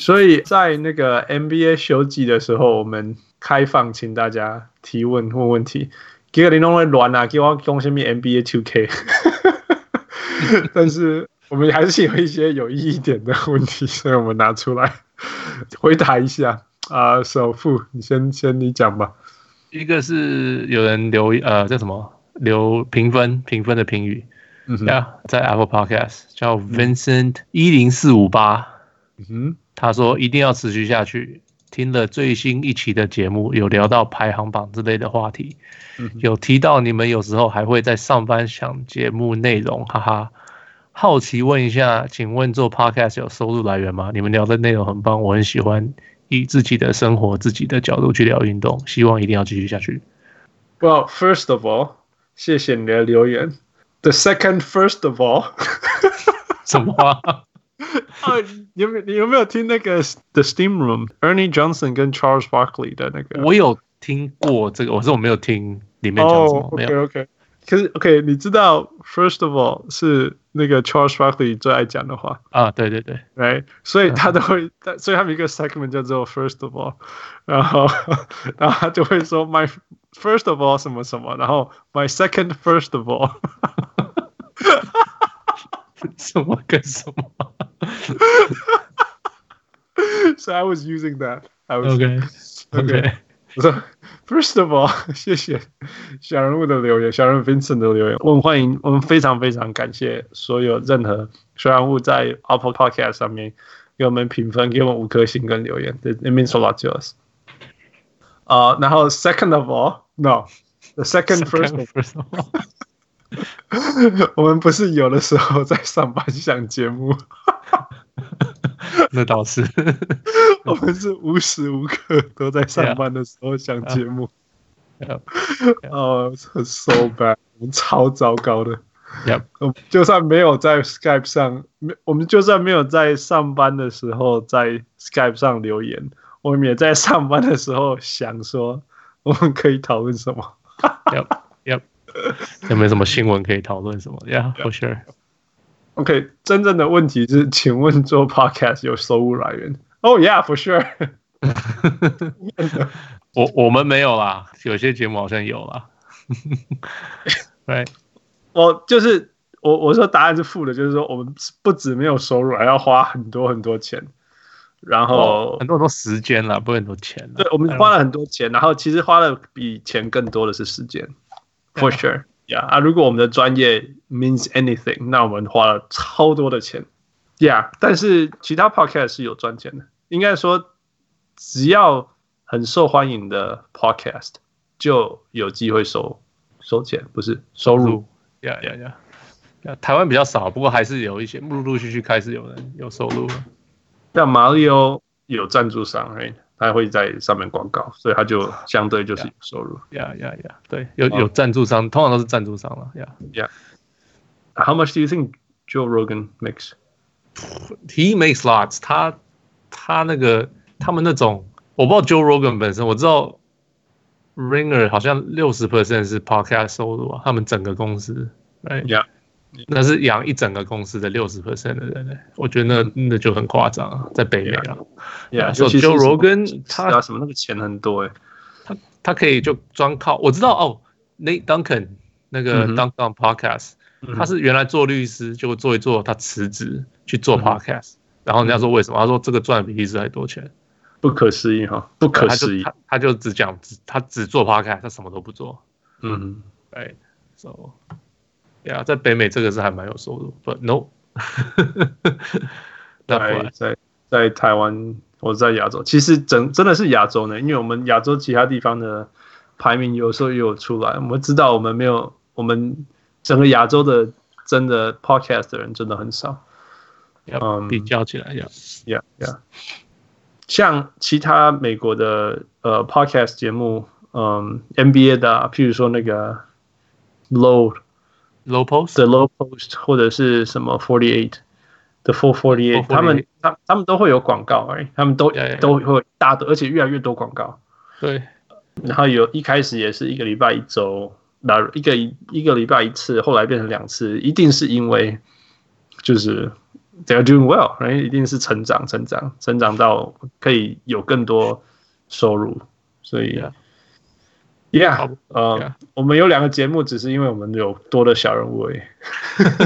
所以在那个 NBA 休季的时候，我们开放请大家提问问问题。给个你弄会乱啊，给我讲什么 NBA 2K。但是我们还是有一些有意义一点的问题，所以我们拿出来回答一下。啊、呃，首富，你先先你讲吧。一个是有人留呃叫什么留评分评分的评语，嗯哼，yeah, 在 Apple Podcast 叫 Vincent 一零四五八，嗯哼，他说一定要持续下去。听了最新一期的节目，有聊到排行榜之类的话题，嗯、有提到你们有时候还会在上班想节目内容，哈哈。好奇问一下，请问做 Podcast 有收入来源吗？你们聊的内容很棒，我很喜欢。以自己的生活、自己的角度去聊运动，希望一定要继续下去。Well, first of all，谢谢你的留言。The second, first of all，什么话？哦，有没有你有没有听那个 The Steam Room，Ernie Johnson 跟 Charles Barkley 的那个？我有听过这个，我说我没有听里面讲什么。Oh, okay, okay. 可是，OK，你知道，First of all 是那个 Charles Barkley 最爱讲的话啊，对对对，Right，所以他都会，所以他们一个 segment 叫做 First of all，然后，然后他就会说 My first of all 什么什么，然后 My second first of all， 什么跟什么，So I was using that. I was OK OK，我说。First of all，谢谢小人物的留言，小人物 Vincent 的留言。我们欢迎，我们非常非常感谢所有任何小人物在 Apple Podcast 上面给我们评分，给我们五颗星跟留言，It means a lot to us。啊，然后 Second of all，No，the second first first of all， 我们不是有的时候在上班想节目。那倒是，我们是无时无刻都在上班的时候想节目。哦，很 so bad，我们超糟糕的。Yep. 就算没有在 Skype 上，没我们就算没有在上班的时候在 Skype 上留言，我们也在上班的时候想说，我们可以讨论什么。Yep. Yep. 有没有什么新闻可以讨论什么？Yeah，for sure。OK，真正的问题是，请问做 Podcast 有收入来源？Oh yeah，for sure。我我们没有啦，有些节目好像有啦。对，我就是我我说答案是负的，就是说我们不止没有收入，还要花很多很多钱，然后很多很多时间啦，不是很多钱。对，我们花了很多钱，然后其实花了比钱更多的是时间，for sure。呀啊！如果我们的专业 means anything，那我们花了超多的钱。，Yeah，，但是其他 podcast 是有赚钱的。应该说，只要很受欢迎的 podcast 就有机会收收钱，不是收入。，Yeah Yeah Yeah！台湾比较少，不过还是有一些陆陆续续开始有人有收入了。像马里奥有赞助商，right? 他会在上面广告，所以他就相对就是有收入。呀呀呀！对，有有赞助商，通常都是赞助商了。呀呀。How much do you think Joe Rogan makes? He makes lots. 他他那个他们那种，我不知道 Joe Rogan 本身，我知道 Ringer 好像六十 percent 是 podcast 收入啊，他们整个公司。哎呀。那是养一整个公司的六十 percent 的人呢，我觉得那那就很夸张啊，在北美啊，呀，就 Joe Rogan 他什么那个钱很多哎，他他可以就专靠我知道哦，Nate Duncan 那个 Duncan Podcast，他是原来做律师，就做一做他辞职去做 Podcast，然后人家说为什么？他说这个赚的比律师还多钱，不可思议哈，不可思议，他他就只讲只他只做 Podcast，他什么都不做，嗯，哎，so。呀，在北美这个是还蛮有收入，But no，在在在台湾或者在亚洲，其实真真的是亚洲呢，因为我们亚洲其他地方的排名有时候也有出来，我们知道我们没有，我们整个亚洲的真的 Podcast 的人真的很少，嗯，比较起来，呀呀呀，像其他美国的呃 Podcast 节目，嗯，NBA 的，譬如说那个 Load。Low Post The Low Post 或者是什么 Forty Eight，The Full Forty Eight，他们他他们都会有广告哎，他们都.都会大的，而且越来越多广告。对，然后有一开始也是一个礼拜一周，那一个一个礼拜一次，后来变成两次，一定是因为就是 they are doing well，right？一定是成长，成长，成长到可以有更多收入，所以。Yeah. Yeah，呃，yeah. 我们有两个节目，只是因为我们有多的小人物而已。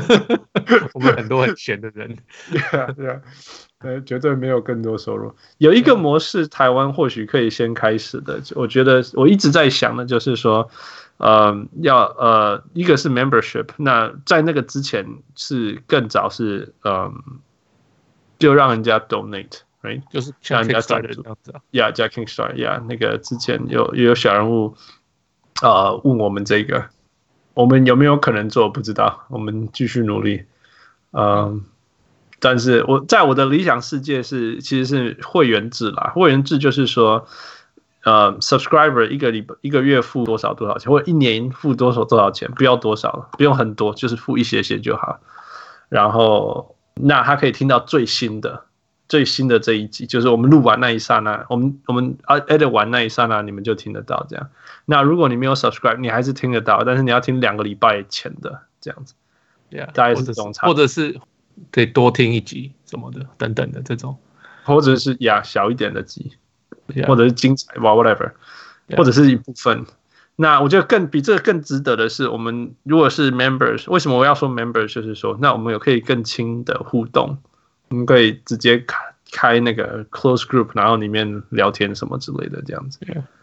我们很多很闲的人。对啊，对啊，对，绝对没有更多收入。有一个模式，台湾或许可以先开始的。我觉得我一直在想的，就是说，呃，要呃，一个是 membership，那在那个之前是更早是，嗯、呃，就让人家就是像人家 start 这样子。Yeah，Jack Kingstar，Yeah，那个之前有也有小人物。呃，问我们这个，我们有没有可能做？不知道，我们继续努力。嗯、呃，但是我在我的理想世界是，其实是会员制啦。会员制就是说，呃，subscriber 一个礼拜一个月付多少多少钱，或者一年付多少多少钱，不要多少，不用很多，就是付一些些就好。然后，那他可以听到最新的。最新的这一集就是我们录完那一刹那，我们我们啊 edit 完那一刹那，你们就听得到这样。那如果你没有 subscribe，你还是听得到，但是你要听两个礼拜前的这样子。Yeah, 大概是这种差，或者是可以多听一集什么的等等的这种，或者是呀小一点的集，yeah, 或者是精彩哇 whatever，yeah, 或者是一部分。那我觉得更比这个更值得的是，我们如果是 members，为什么我要说 members？就是说，那我们有可以更轻的互动。我们可以直接开开那个 close group，然后里面聊天什么之类的，这样子。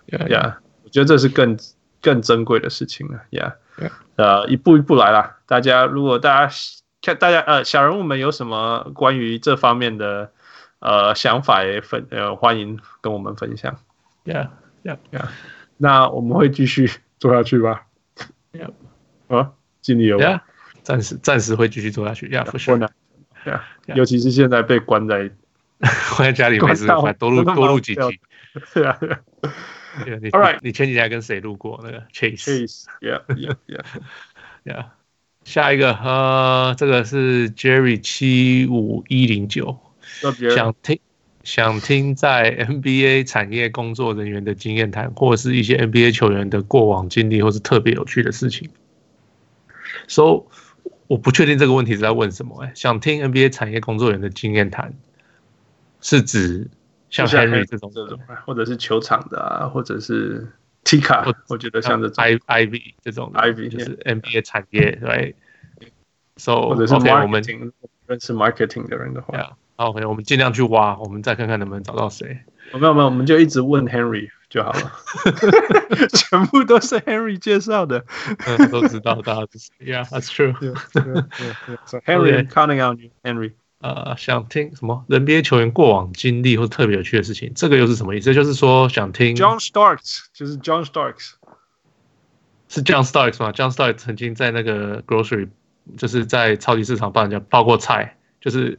Yeah. 我觉得这是更更珍贵的事情了。Yeah. 呃，一步一步来啦。大家如果大家看大家呃小人物们有什么关于这方面的呃想法也分呃欢迎跟我们分享。Yeah, yeah, yeah. 那我们会继续做下去吧。Yeah，啊，尽力有。Yeah，暂时暂时会继续做下去。Yeah，for sure. 对啊，尤其是现在被关在 关在家里，没事快多录多录几集。对啊，你 All right，你前几天跟谁录过那个 Chase？Yeah，Yeah，Yeah，Yeah。下一个呃，这个是 Jerry 七五一零九，想听想听在 NBA 产业工作人员的经验谈，或者是一些 NBA 球员的过往经历，或是特别有趣的事情。So。我不确定这个问题是在问什么哎、欸，想听 NBA 产业工作人员的经验谈，是指像 Henry 这种，这种，或者是球场的啊，或者是 Tika，我觉得像这种 Ivy 这种 Ivy 就是 NBA 产业对。So 或者是 marketing，认识 marketing 的人的话，好，OK，我们尽量去挖，我们再看看能不能找到谁。没有没有，我们就一直问 Henry。就好了，全部都是 Henry 介绍的，嗯，都知道，大家都是，Yeah，that's true。So Henry counting on you，Henry。呃，想听什么 NBA 球员过往经历或特别有趣的事情，这个又是什么意思？就是说想听 John Starks，就是 John Starks，是 John Starks 吗？John Starks 曾经在那个 grocery，就是在超级市场帮人家包过菜，就是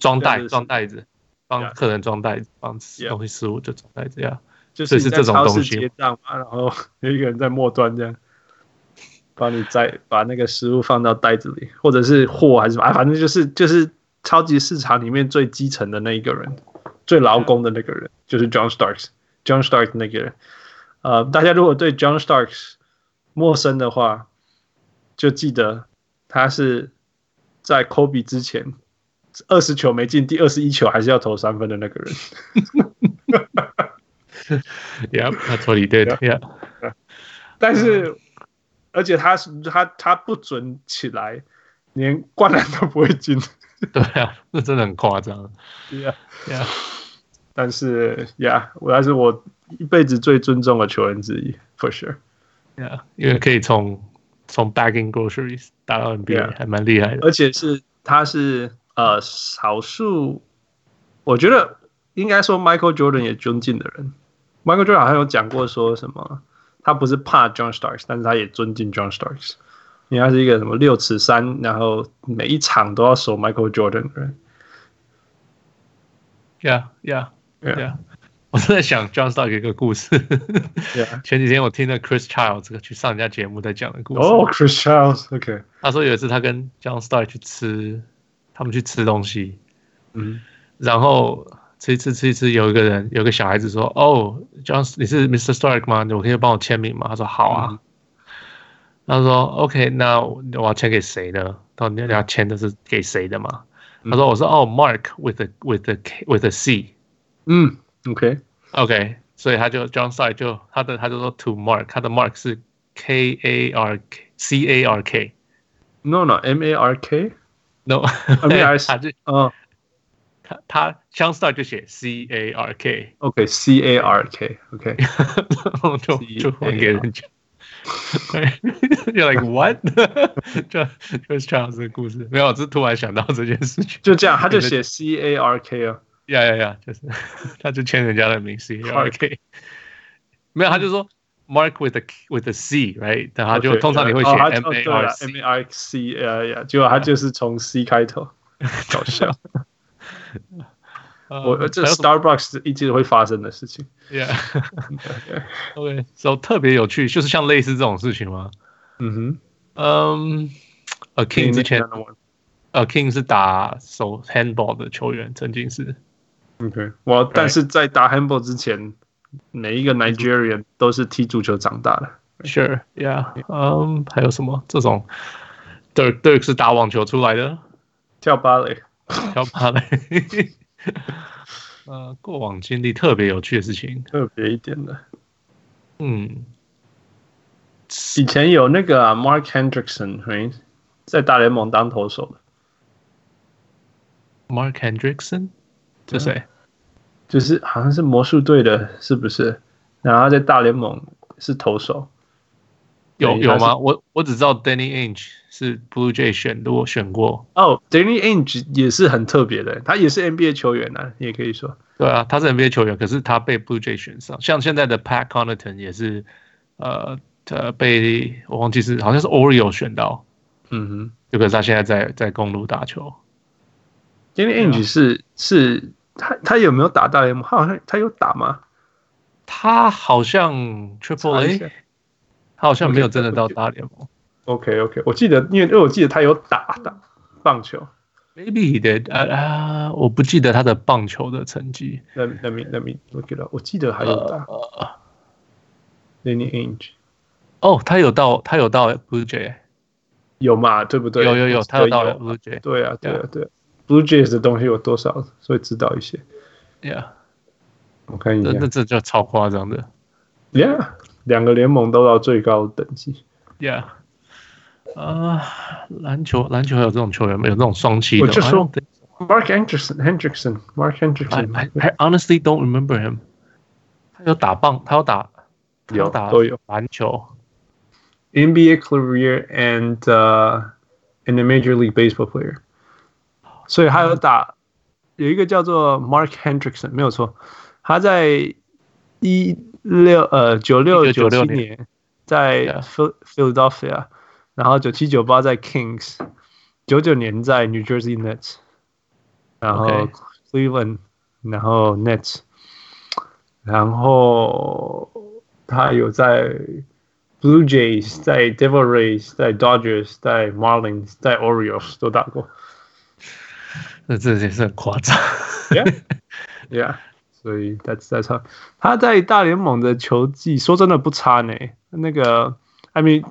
装袋装袋子，帮客人装袋子，帮东西食物就装袋子呀。就是你在超市结账嘛，然后有一个人在末端这样，帮你再把那个食物放到袋子里，或者是货还是什么，反正就是就是超级市场里面最基层的那一个人，最劳工的那个人，就是 John Starks，John Starks 那个人。呃，大家如果对 John Starks 陌生的话，就记得他是在 Kobe 之前二十球没进，第二十一球还是要投三分的那个人。Yeah, that's what he did. Yeah. 但是，而且他是他他不准起来，连灌篮都不会进。对啊，那真的很夸张。Yeah, yeah. 但是，Yeah，我还是我一辈子最尊重的球员之一，For sure. Yeah，因为可以从从 bagging groceries 打到 NBA，还蛮厉害的。而且是他是呃少数，我觉得应该说 Michael Jordan 也尊敬的人。Michael Jordan 好像有讲过说什么，他不是怕 John Starks，但是他也尊敬 John Starks，因为他是一个什么六尺三，然后每一场都要守 Michael Jordan 的人。Yeah, yeah, yeah. 我是在想 John Starks 一个故事。Yeah. 前几天我听了 Chris Childs 这个去上人家节目在讲的故事。哦、oh,，Chris Childs，OK。他说有一次他跟 John Starks 去吃，他们去吃东西，嗯，然后。吃一吃吃一吃，有一个人，有个小孩子说：“哦，John，你是 Mr. Stark 吗？你可以帮我签名吗？”他说：“好啊。”他说：“OK，那我要签给谁呢？到底你要签的是给谁的嘛？” 他说我是哦，Mark with a with a with a C。嗯，OK OK，所以他就 John Stark 就他的他就说 to Mark，他的 Mark 是 K A R K C A R K。No no M A R K。No，M A R K。嗯。 他他 John Stark 就写 C A R K，OK，C A R K，OK，就就还给人家，You're like what？就就是 Charles 的故事，没有，只是突然想到这件事情，就这样，他就写 C A R K 啊，呀呀呀，就是他就签人家的名 C A R K，没有，他就说 Mark with a with a C，right？然后就通常你会写 M A R M A R C，呀呀，结果他就是从 C 开头，搞笑。我这 Starbucks 一直会发生的事情。Yeah，OK，so 特别有趣，就是像类似这种事情吗？嗯哼，嗯，A King 之前，A King 是打手 handball 的球员，曾经是。OK，我但是在打 handball 之前，每一个 Nigerian 都是踢足球长大的。Sure，Yeah，嗯，还有什么这种？Dirk Dirk 是打网球出来的，跳芭蕾。跳芭蕾，呃，过往经历特别有趣的事情，特别一点的，嗯，以前有那个、啊、Mark Hendrickson，在大联盟当投手的，Mark Hendrickson，这谁？就是好像是魔术队的，是不是？然后在大联盟是投手。有有吗？我我只知道 Danny Ainge 是 Blue Jay 选的，我选过。哦，Danny Ainge 也是很特别的，他也是 NBA 球员啊，也可以说。对啊，他是 NBA 球员，可是他被 Blue Jay 选上。像现在的 Pat Connaughton 也是，呃，他，被我忘记是好像是 Orioles 选到。嗯哼，就可是他现在在在公路打球。Danny Ainge 是、啊、是他他有没有打大联盟？他好像他有打吗？他好像 Triple A。他好像没有真的到大联盟。OK OK，我记得，因为因为我记得他有打打棒球。Maybe he did 啊啊！我不记得他的棒球的成绩。Let let me let me look it up。我记得还有打。Danny Ainge。哦，他有到，他有到 Blue Jay。有嘛？对不对？有有有，他有到 Blue Jay。对啊对啊对。Blue Jays 的东西有多少？所以知道一些。Yeah。我看一下。那这就超夸张的。Yeah。两个联盟都到最高等级，Yeah，啊，篮球篮球还有这种球员没有这种双栖的？我就说，Mark Hendrickson，Hendrickson，Mark Hendrickson，I I honestly don't remember him。他有打棒，他有打，有打都有篮球，NBA career and uh and a Major League Baseball player。所以他有打，有一个叫做 Mark Hendrickson，没有错，他在一。六呃九六九七年在 Philadelphia，然后九七九八在 Kings，九九年在 New Jersey Nets，然后 Cleveland，然后 Nets，然后他有在 Blue Jays，在 Devil Rays，在 Dodgers，在 Marlins，在 Orioles 都打过。那这也是很夸张。Yeah，Yeah。 所以在在场，他在大联盟的球技说真的不差呢。那个，I mean，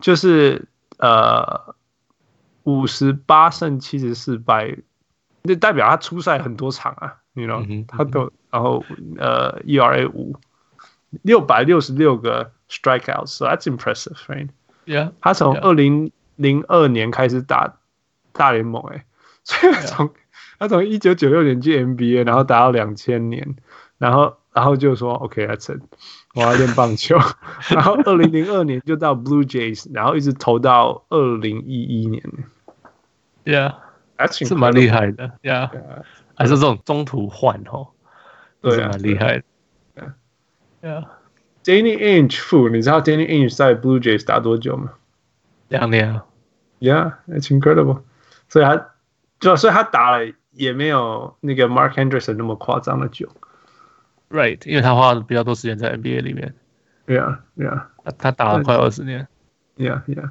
就是呃五十八胜七十四败，那代表他出赛很多场啊。你知道，他都然后呃 ERA 五六百六十六个 strikeouts，so that's impressive，right？Yeah，他从二零零二年开始打大联盟，哎，所以从。他从一九九六年进 NBA，然后打到两千年，然后然后就说 OK，that's it，我要练棒球。然后二零零二年就到 Blue Jays，然后一直投到二零一一年。Yeah，that's 是蛮厉害的。Yeah，还是这种中途换哦，对啊，蛮厉害的。Yeah，Danny Ainge，你知道 Danny Ainge 在 Blue Jays 打多久吗？两年。Yeah，that's incredible。所以他就所以他打了。也没有那个 Mark Hendrickson 那么夸张的久，Right，因为他花了比较多时间在 NBA 里面，Yeah，Yeah，他他打了快二十年，Yeah，Yeah，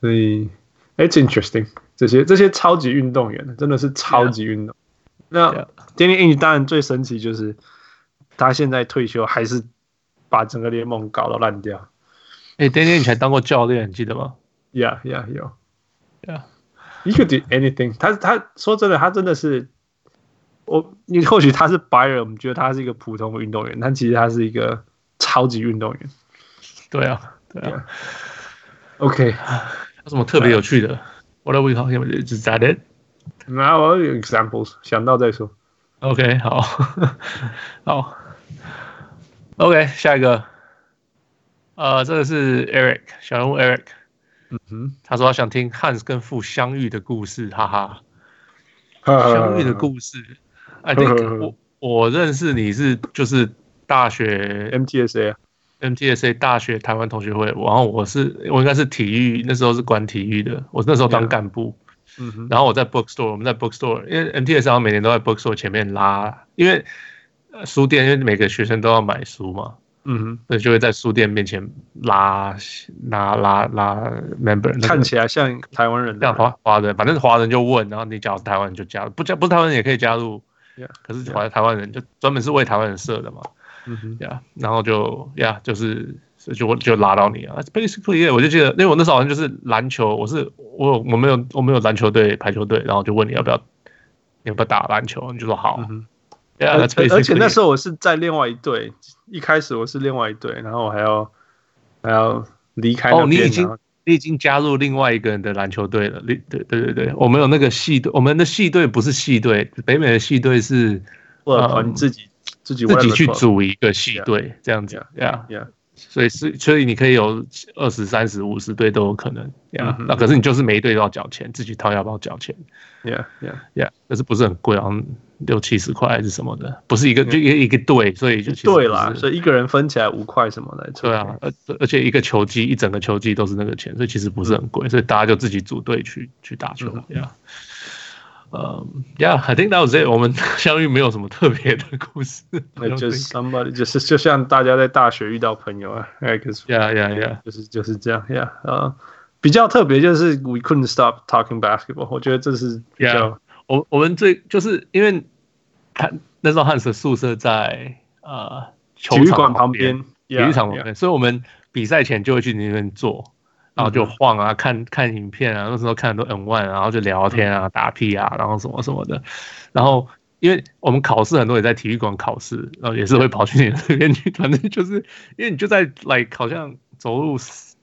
所以 It's interesting，这些这些超级运动员真的是超级运动。那 Danny Ainge 当然最神奇就是他现在退休还是把整个联盟搞到烂掉。哎，Danny Ainge 还当过教练，你记得吗？Yeah，Yeah，有，Yeah。，He could do anything 他。他他说真的，他真的是我。你或许他是白人，我们觉得他是一个普通的运动员，但其实他是一个超级运动员。对啊，对啊。OK，有什么特别有趣的？What are we talking about? Is that it? No, examples 想到再说。OK，好，好。OK，下一个。呃，这个是 Eric 小人物 Eric。嗯哼，他说他想听汉斯跟父相遇的故事，哈哈。相遇的故事 think 我我认识你是就是大学 MTSA 啊，MTSA 大学台湾同学会，然后我是我应该是体育，那时候是管体育的，我那时候当干部。嗯哼，然后我在 bookstore，我们在 bookstore，因为 MTSA 每年都在 bookstore 前面拉，因为书店，因为每个学生都要买书嘛。嗯哼，所以就会在书店面前拉拉拉拉 member，看起来像台湾人，像华华人，反正华人就问，然后你讲台湾人就加入，不加不是台湾人也可以加入可是华台湾人就专门是为台湾人设的嘛，嗯哼，呀，然后就呀就是就就拉到你啊，basically，我就记得，因为我那时候好像就是篮球，我是我我没有我没有篮球队排球队，然后就问你要不要你要不要打篮球，你就说好。Yeah, 而且那时候我是在另外一队，一开始我是另外一队，然后我还要还要离开。哦，你已经你已经加入另外一个人的篮球队了。对对对对，我们有那个系队，我们的系队不是系队，北美的系队是呃你自己自己自己去组一个系队这样子。Yeah, yeah. 所以是，所以你可以有二十三十五十队都有可能呀。那可是你就是每一队都要缴钱，自己掏腰包缴钱。Yeah, yeah, yeah. 可是不是很贵，好像六七十块还是什么的，不是一个就一一个队，所以就对啦。所以一个人分起来五块什么的。对啊，而而且一个球季一整个球季都是那个钱，所以其实不是很贵，所以大家就自己组队去去打球。Yeah. 呃、um,，Yeah，I think that was it。我们 相遇没有什么特别的故事。那就是 somebody，就是就像大家在大学遇到朋友啊。Yeah，Yeah，Yeah，就是就是这样。Yeah，呃、uh,，比较特别就是 we couldn't stop talking basketball。我觉得这是比较。Yeah, 我我们最就是因为他那时候汉斯宿舍在呃体育馆旁边，体育场旁边，所以我们比赛前就会去那边坐。然后就晃啊，看看影片啊，那时候看很多 N one，然后就聊天啊，打屁啊，然后什么什么的。然后因为我们考试很多也在体育馆考试，然后也是会跑去你那边去。反正就是因为你就在 like 好像走路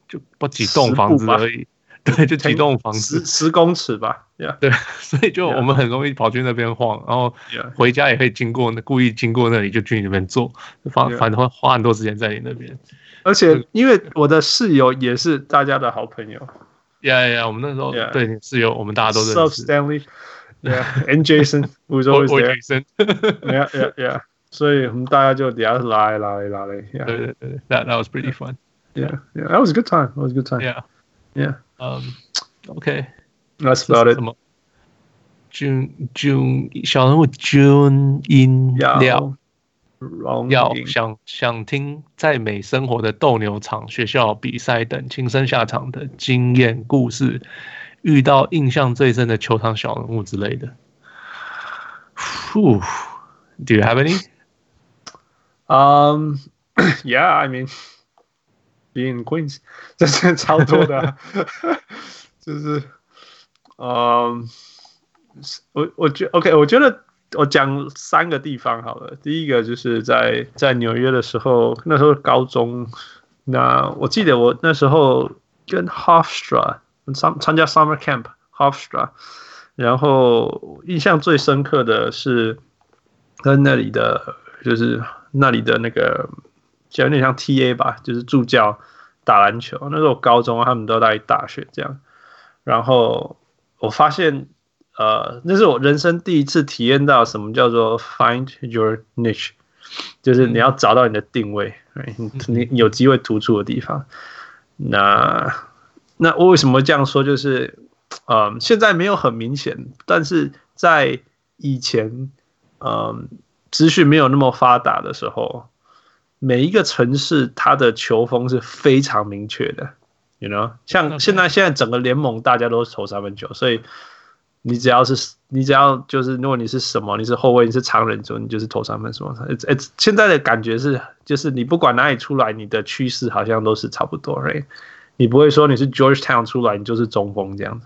就不几栋房子而已，对，就几栋房子，十十公尺吧。Yeah. 对，所以就我们很容易跑去那边晃，然后回家也会经过那故意经过那里就去你那边坐，反反正会花很多时间在你那边。而且因为我的室友也是大家的好朋友，Yeah Yeah，我们那时候对室友，我们大家都认识。So Stanley，Yeah，and Jason，was always there，Yeah Yeah Yeah，所以我们大家就底下拉来拉来拉来，Yeah，对对对，That that was pretty fun，Yeah Yeah，that was a good time，that was a good time，Yeah Yeah，嗯，OK，That's about it。什么？June June 小人物 June in 廖。要想想听在美生活的斗牛场、学校比赛等亲身下场的经验故事，遇到印象最深的球场小人物之类的。Whew, do you have any? Um, yeah, I mean, being Queens，这是超多的、就是，嗯，我我觉 OK，我觉得。我讲三个地方好了。第一个就是在在纽约的时候，那时候高中，那我记得我那时候跟 Hofstra 参参加 Summer Camp Hofstra，然后印象最深刻的是跟那里的，就是那里的那个，有点像 TA 吧，就是助教打篮球。那时候高中他们都在大学这样，然后我发现。呃，那是我人生第一次体验到什么叫做 find your niche，就是你要找到你的定位，你你有机会突出的地方。那那我为什么这样说？就是嗯，现在没有很明显，但是在以前，嗯，资讯没有那么发达的时候，每一个城市它的球风是非常明确的，you know，像现在现在整个联盟大家都投三分球，所以。你只要是，你只要就是，如果你是什么，你是后卫，你是常人就，你就是投三分什么。诶诶，现在的感觉是，就是你不管哪里出来，你的趋势好像都是差不多，right？你不会说你是 Georgetown 出来，你就是中锋这样子。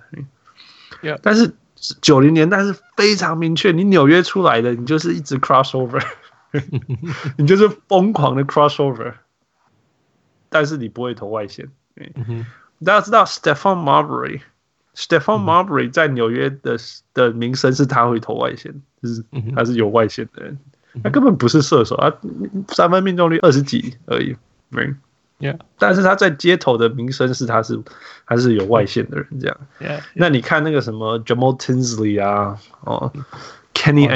Yeah. 但是九零年代是非常明确，你纽约出来的，你就是一直 crossover，你就是疯狂的 crossover，但是你不会投外线。大家知道 Stephon Marbury，Stephon Marbury 在纽约的的名声是他会投外线，就是他是有外线的人，他根本不是射手啊，三分命中率二十几而已。Yeah. 但是他在街头的名声是他是他是有外线的人这样。Yeah. 那你看那个什么 Jamal Tinsley 啊，哦，Kenny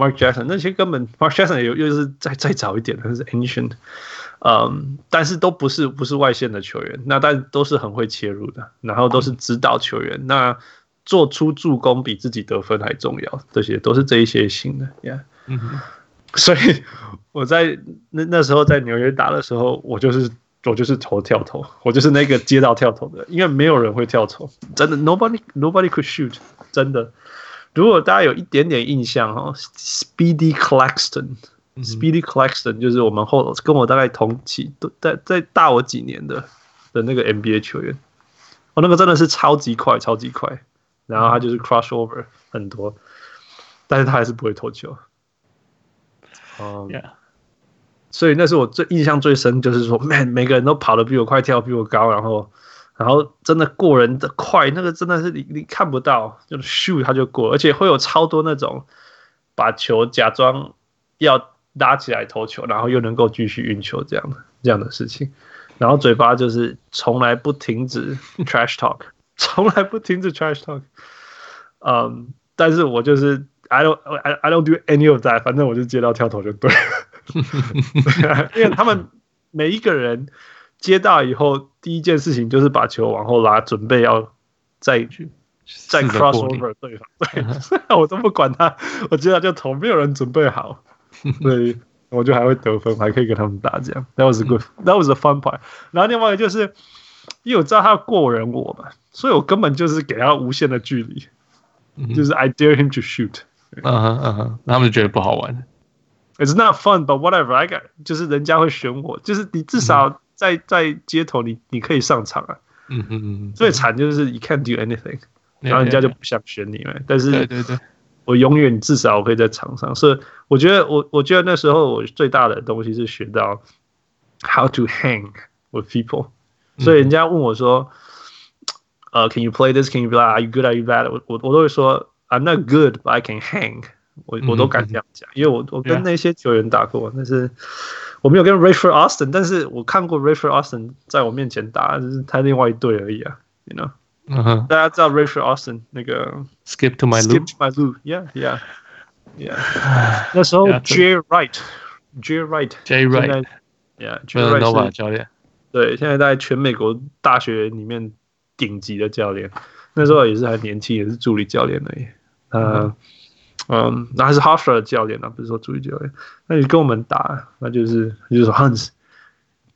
Anderson，Mark Jackson 那些根本 Mark Jackson 又又是再再早一点的，他是 Ancient，嗯，但是都不是不是外线的球员，那但都是很会切入的，然后都是指导球员，那做出助攻比自己得分还重要，这些都是这一些型的，Yeah。所以我在那那时候在纽约打的时候，我就是我就是投跳投，我就是那个接到跳投的，因为没有人会跳投，真的，nobody nobody could shoot，真的。如果大家有一点点印象哈，Speedy Claxton，Speedy Claxton 就是我们后跟我大概同期，都在在大我几年的的那个 NBA 球员，哦，那个真的是超级快，超级快，然后他就是 crossover 很多，但是他还是不会投球。哦，Yeah. 所以那是我最印象最深，就是说，Man，每个人都跑得比我快，跳得比我高，然后，然后真的过人的快，那个真的是你你看不到，就 shoot 他就过，而且会有超多那种把球假装要拉起来投球，然后又能够继续运球这样的这样的事情，然后嘴巴就是从来不停止 trash talk，从来不停止 trash talk，嗯，但是我就是。I don't I I don't do any of that，反正我就接到跳投就对了，因为他们每一个人接到以后，第一件事情就是把球往后拉，准备要再去再 crossover 对方，对，我都不管他，我接到就投，没有人准备好，所以我就还会得分，还可以跟他们打这样。That was a good，that was a fun part。然后另外一个就是，因为我知道他要过人我嘛，所以我根本就是给他无限的距离，就是 I dare him to shoot。嗯哼嗯哼，他们就觉得不好玩。It's not fun, but whatever. I got，就是人家会选我，就是你至少在在街头你你可以上场啊。嗯嗯嗯。最惨就是 you can't do anything，然后人家就不想选你嘛。但是对对对，我永远至少我可以在场上，所以我觉得我我觉得那时候我最大的东西是学到 how to hang with people。所以人家问我说，呃，Can you play this? Can you like? Are you good? Are you bad? 我我我都会说。I'm not good, but I can hang 我。我我都敢这样讲，因为我我跟那些球员打过，但是我没有跟 Rayford Austin，但是我看过 Rayford Austin 在我面前打，就是他另外一队而已啊，you know？大家知道 Rayford Austin 那个 Skip to my loop，Skip to my loop，Yeah Yeah Yeah。那时候 Jay Wright，Jay Wright，Jay Wright，Yeah，Jay Wright 是教练，对，现在在全美国大学里面顶级的教练，那时候也是还年轻，也是助理教练而已。呃，嗯，那还是 Hofstra 的教练呢，不是说助理教练。那你跟我们打，那就是就是说 Hans，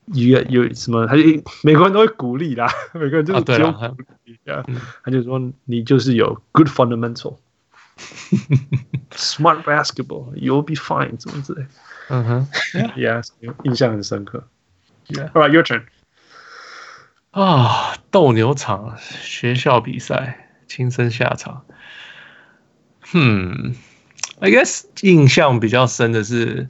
有有什么？他就每个人都会鼓励啦，每个人就是只有鼓励啊。他就说你就是有 good fundamental，smart basketball，you'll be fine，怎么之类。嗯哼，Yeah，印象很深刻。Yeah，All right，your turn。啊，斗牛场学校比赛，亲身下场。嗯，I guess 印象比较深的是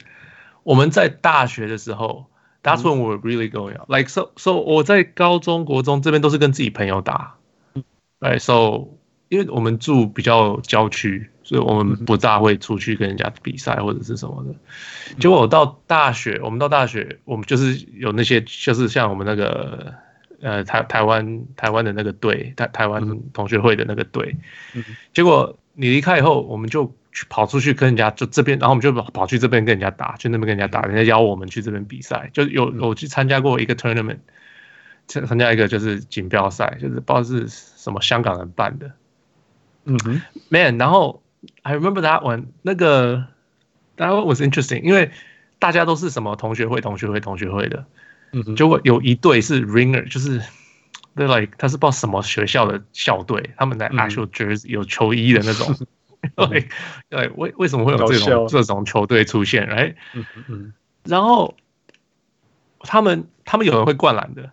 我们在大学的时候，That's when we were really going out. Like so, so 我在高中国中这边都是跟自己朋友打，Right? So 因为我们住比较郊区，所以我们不大会出去跟人家比赛或者是什么的。结果我到大学，我们到大学，我们就是有那些，就是像我们那个呃台台湾台湾的那个队，台台湾同学会的那个队，结果。你离开以后，我们就去跑出去跟人家就这边，然后我们就跑去这边跟人家打，去那边跟人家打，人家邀我们去这边比赛，就有我去参加过一个 tournament，参参加一个就是锦标赛，就是不知道是什么香港人办的。嗯哼，man，然后 I remember that one，那个 that one was interesting，因为大家都是什么同学会、同学会、同学会的，嗯哼，结果有一对是 ringer，就是。对，like 他是不知道什么学校的校队，他们的 actual jersey 有球衣的那种。对，对，为为什么会有这种这种球队出现？right？然后他们他们有人会灌篮的，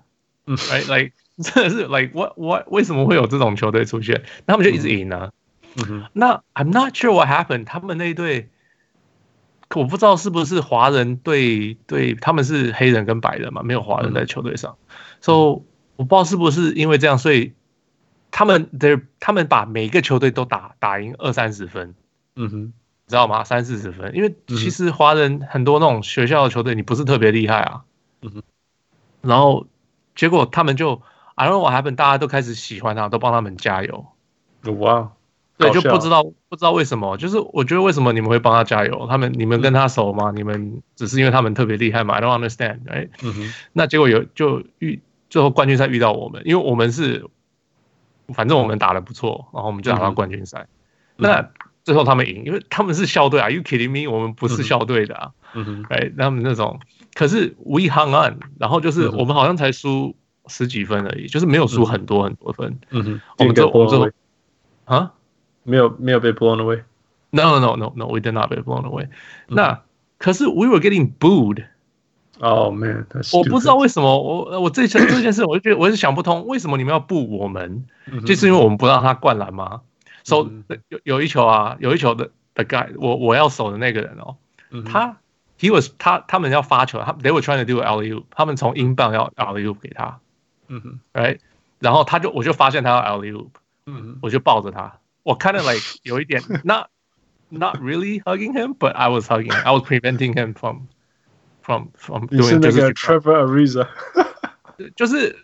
嗯，right，like 真的是 like what what 为什么会有这种球队出现？那他们就一直赢啊。嗯哼，那 I'm not sure what happened。他们那一队，我不知道是不是华人对对，他们是黑人跟白人嘛，没有华人在球队上。嗯、so 我不知道是不是因为这样，所以他们的他们把每个球队都打打赢二三十分。嗯哼。知道吗？三四十分，因为其实华人很多那种学校的球队，你不是特别厉害啊。嗯哼。然后结果他们就，I don't know what happened，大家都开始喜欢他，都帮他们加油。哇！对，就不知道不知道为什么，就是我觉得为什么你们会帮他加油？他们你们跟他熟吗？你们只是因为他们特别厉害吗？I don't understand，哎。嗯哼。那结果有就遇最后冠军赛遇到我们，因为我们是反正我们打的不错，然后我们就打到冠军赛。那。最后他们赢，因为他们是校队啊。You kidding me？我们不是校队的啊。嗯哼，哎，他们那种，可是 we hung on，然后就是我们好像才输十几分而已，就是没有输很多很多分。嗯哼，我们最我们最后啊，没有没有被 blown away。No no no no，we did not be blown away。那可是 we were getting booed。Oh man，我不知道为什么我我这件这件事，我就觉得我是想不通，为什么你们要 boo 我们？就是因为我们不让他灌篮吗？守、so, 有有一球啊，有一球的的 guy，我我要守的那个人哦，嗯、哼他 he was 他他们要发球，他 they were trying to do alley-oop，他们从 inbound 要 alley-oop 给他，嗯哼，right，然后他就我就发现他要 alley-oop，嗯哼，我就抱着他，我 kind of like 有一点 not not really hugging him，but I was hugging，I was preventing him from from from doing 那个 Trevor Ariza，就是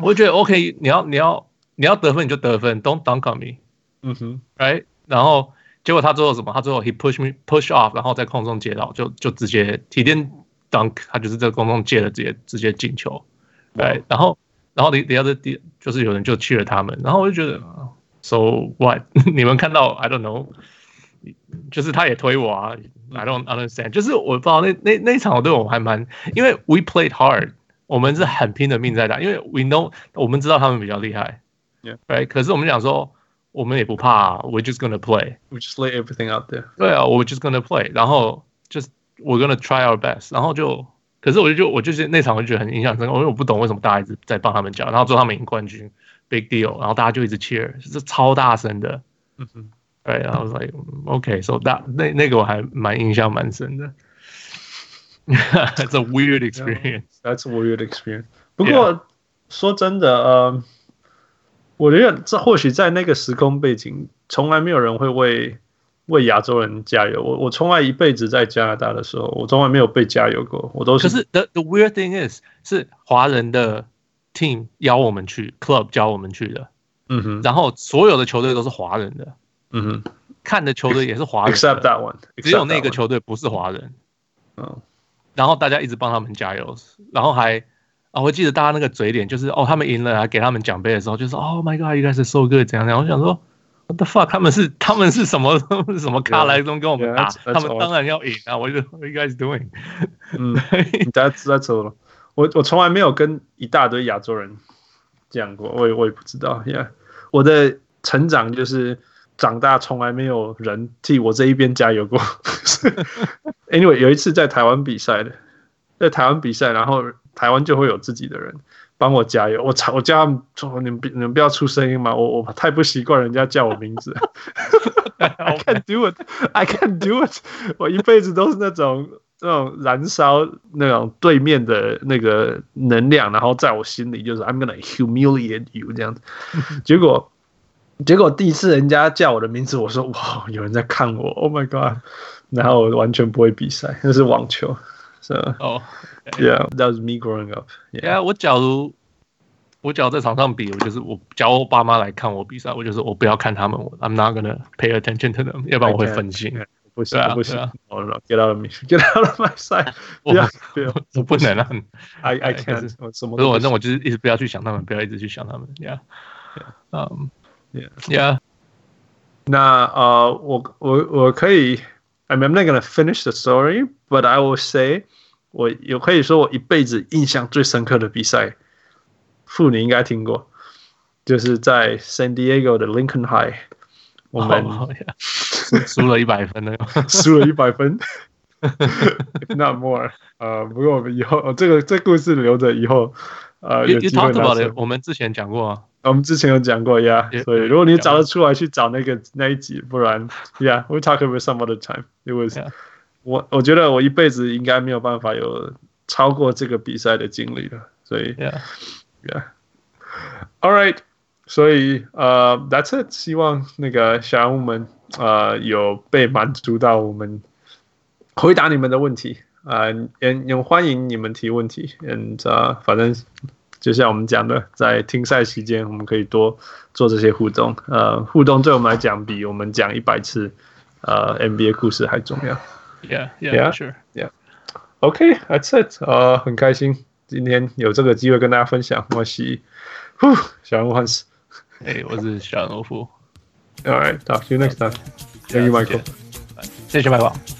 我觉得 OK，你要你要你要得分你就得分，don't dunk on me。嗯哼，right，然后结果他最后什么？他最后 he push me push off，然后在空中接到，就就直接提点 dunk，他就是在空中接了，直接直接进球，right，然后然后你你要的第就是有人就去了他们，然后我就觉得，so what？你们看到 I don't know，就是他也推我啊，I don't understand，就是我不知道那那那一场我对我还蛮，因为 we played hard，我们是很拼的命在打，因为 we know 我们知道他们比较厉害，yeah，right，可是我们讲说。我们也不怕啊，We're just gonna play. We just lay everything out there. 对啊，我 just gonna play，然后 just we're gonna try our best，然后就，可是我就就我就是那场我就觉得很印象深刻，因为我不懂为什么大家一直在帮他们讲，然后最后他们赢冠军，big deal，然后大家就一直 cheer，是超大声的。嗯哼， 对，然后 like OK，so that 那那个我还蛮印象蛮深的。That's a weird experience. That's a weird experience. 不过说真的，呃。我觉得这或许在那个时空背景，从来没有人会为为亚洲人加油。我我从来一辈子在加拿大的时候，我从来没有被加油过。我都是。可是 the the weird thing is，是华人的 team 邀我们去，club 叫我们去的。嗯哼。然后所有的球队都是华人的。嗯哼。看的球队也是华人。Except that one。只有那个球队不是华人。嗯。然后大家一直帮他们加油，然后还。啊，我记得大家那个嘴脸，就是哦，他们赢了还，给他们奖杯的时候，就是 Oh my God，you guys are so good，怎样怎样。我想说，What the fuck，他们是他们是什么什么卡来中跟我们打，他们当然要赢啊。我就 What are you guys doing？嗯，That's that's all。我我从来没有跟一大堆亚洲人讲过，我也我也不知道。Yeah，我的成长就是长大从来没有人替我这一边加油过。Anyway，有一次在台湾比赛的，在台湾比赛，然后。台湾就会有自己的人帮我加油，我操！我叫他们：“你们你们不要出声音嘛，我我太不习惯人家叫我名字。”I can't do it, I can't do it。我一辈子都是那种那种燃烧那种对面的那个能量，然后在我心里就是 I'm gonna humiliate you 这样子。结果结果第一次人家叫我的名字，我说：“哇，有人在看我！”Oh my god！然后我完全不会比赛，那是网球。So, oh, okay. yeah, that was me growing up. Yeah, yeah 我假如我假如在场上比，我就是我假如我爸妈来看我比赛，我就是我不要看他们，我 I'm not gonna pay attention to them，要不然我会分心。不行不行，Oh no，get out of me，get out of my sight。不要不要，我不能啊 I I can't。什么？我那我就是一直不要去想他们，不要一直去想他们。Yeah，嗯，Yeah，那呃，我我我可以。I mean, I'm not gonna finish the story, but I will say，我有可以说我一辈子印象最深刻的比赛，傅你应该听过，就是在 San Diego 的 Lincoln High，我们输了一百分了，输了一百分，if not more。呃，不过我们以后这个这故事留着以后呃，有机会拿车。我们之前讲过啊，我们之前有讲过呀。所以如果你找得出来，去找那个那一集，不然，Yeah，we talk about some other time。因为我我觉得我一辈子应该没有办法有超过这个比赛的经历了。所以，Yeah，Yeah，All right。所以呃，That's it。希望那个小人物们呃有被满足到，我们回答你们的问题。啊，也也欢迎你们提问题。嗯，啊，反正就像我们讲的，在听赛期间，我们可以多做这些互动。呃，互动对我们来讲，比我们讲一百次呃 NBA 故事还重要。Yeah, yeah, sure, yeah. OK, that's it. 呃，很开心今天有这个机会跟大家分享。我是呼小人物汉斯，哎，我是小人物夫。All right, talk to you next time. Thank you, Michael. 谢谢 Michael.